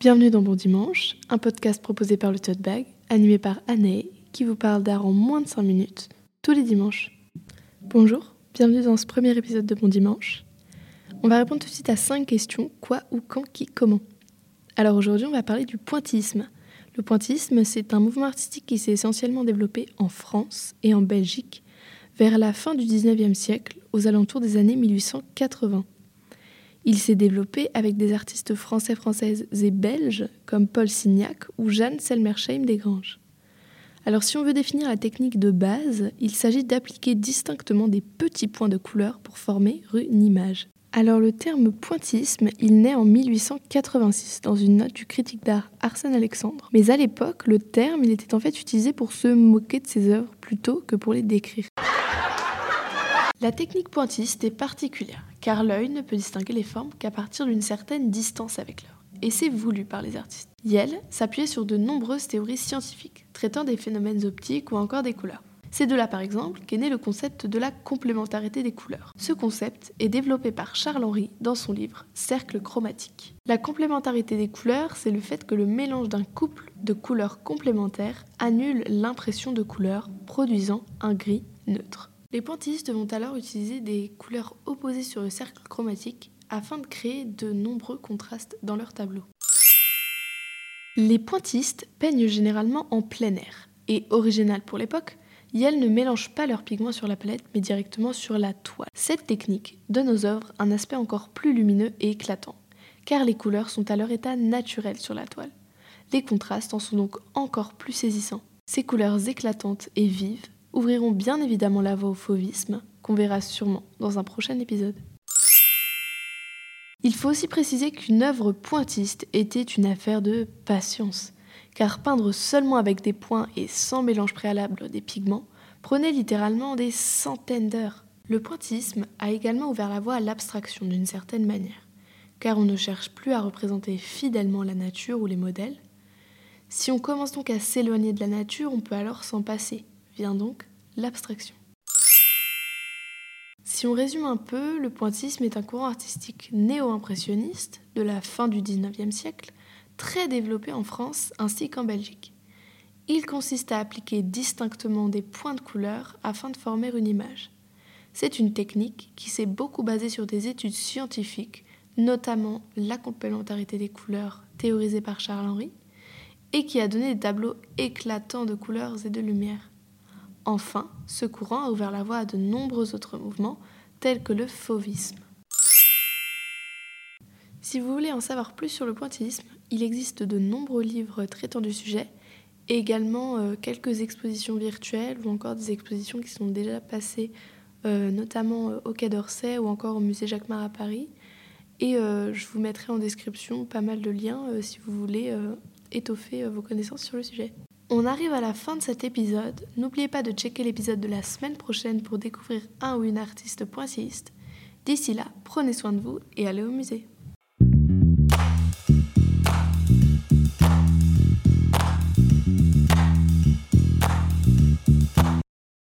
Bienvenue dans Bon Dimanche, un podcast proposé par le Tote Bag, animé par Anne, qui vous parle d'art en moins de 5 minutes, tous les dimanches. Bonjour, bienvenue dans ce premier épisode de Bon Dimanche. On va répondre tout de suite à 5 questions, quoi, où, quand, qui, comment. Alors aujourd'hui, on va parler du pointillisme. Le pointillisme, c'est un mouvement artistique qui s'est essentiellement développé en France et en Belgique vers la fin du 19e siècle, aux alentours des années 1880. Il s'est développé avec des artistes français, françaises et belges comme Paul Signac ou Jeanne Selmersheim Desgranges. Alors si on veut définir la technique de base, il s'agit d'appliquer distinctement des petits points de couleur pour former une image. Alors le terme pointillisme, il naît en 1886 dans une note du critique d'art Arsène Alexandre. Mais à l'époque, le terme, il était en fait utilisé pour se moquer de ses œuvres plutôt que pour les décrire. La technique pointilliste est particulière, car l'œil ne peut distinguer les formes qu'à partir d'une certaine distance avec l'œuvre. Et c'est voulu par les artistes. Yale s'appuyait sur de nombreuses théories scientifiques, traitant des phénomènes optiques ou encore des couleurs. C'est de là par exemple qu'est né le concept de la complémentarité des couleurs. Ce concept est développé par Charles Henry dans son livre Cercle chromatique. La complémentarité des couleurs, c'est le fait que le mélange d'un couple de couleurs complémentaires annule l'impression de couleurs, produisant un gris neutre. Les pointillistes vont alors utiliser des couleurs opposées sur le cercle chromatique afin de créer de nombreux contrastes dans leur tableau. Les pointillistes peignent généralement en plein air, et original pour l'époque, Yale ne mélange pas leurs pigments sur la palette mais directement sur la toile. Cette technique donne aux œuvres un aspect encore plus lumineux et éclatant, car les couleurs sont à leur état naturel sur la toile. Les contrastes en sont donc encore plus saisissants. Ces couleurs éclatantes et vives ouvriront bien évidemment la voie au fauvisme, qu'on verra sûrement dans un prochain épisode. Il faut aussi préciser qu'une œuvre pointiste était une affaire de patience, car peindre seulement avec des points et sans mélange préalable des pigments prenait littéralement des centaines d'heures. Le pointillisme a également ouvert la voie à l'abstraction d'une certaine manière, car on ne cherche plus à représenter fidèlement la nature ou les modèles. Si on commence donc à s'éloigner de la nature, on peut alors s'en passer, vient donc l'abstraction. Si on résume un peu, le pointillisme est un courant artistique néo-impressionniste de la fin du XIXe siècle, très développé en France ainsi qu'en Belgique. Il consiste à appliquer distinctement des points de couleur afin de former une image. C'est une technique qui s'est beaucoup basée sur des études scientifiques, notamment la complémentarité des couleurs théorisée par Charles Henry, et qui a donné des tableaux éclatants de couleurs et de lumière. Enfin, ce courant a ouvert la voie à de nombreux autres mouvements, tels que le fauvisme. Si vous voulez en savoir plus sur le pointillisme, il existe de nombreux livres traitant du sujet, et également euh, quelques expositions virtuelles ou encore des expositions qui sont déjà passées, euh, notamment euh, au Quai d'Orsay ou encore au musée Jacquemart à Paris. Et je vous mettrai en description pas mal de liens si vous voulez étoffer vos connaissances sur le sujet. On arrive à la fin de cet épisode. N'oubliez pas de checker l'épisode de la semaine prochaine pour découvrir un ou une artiste pointilliste. D'ici là, prenez soin de vous et allez au musée.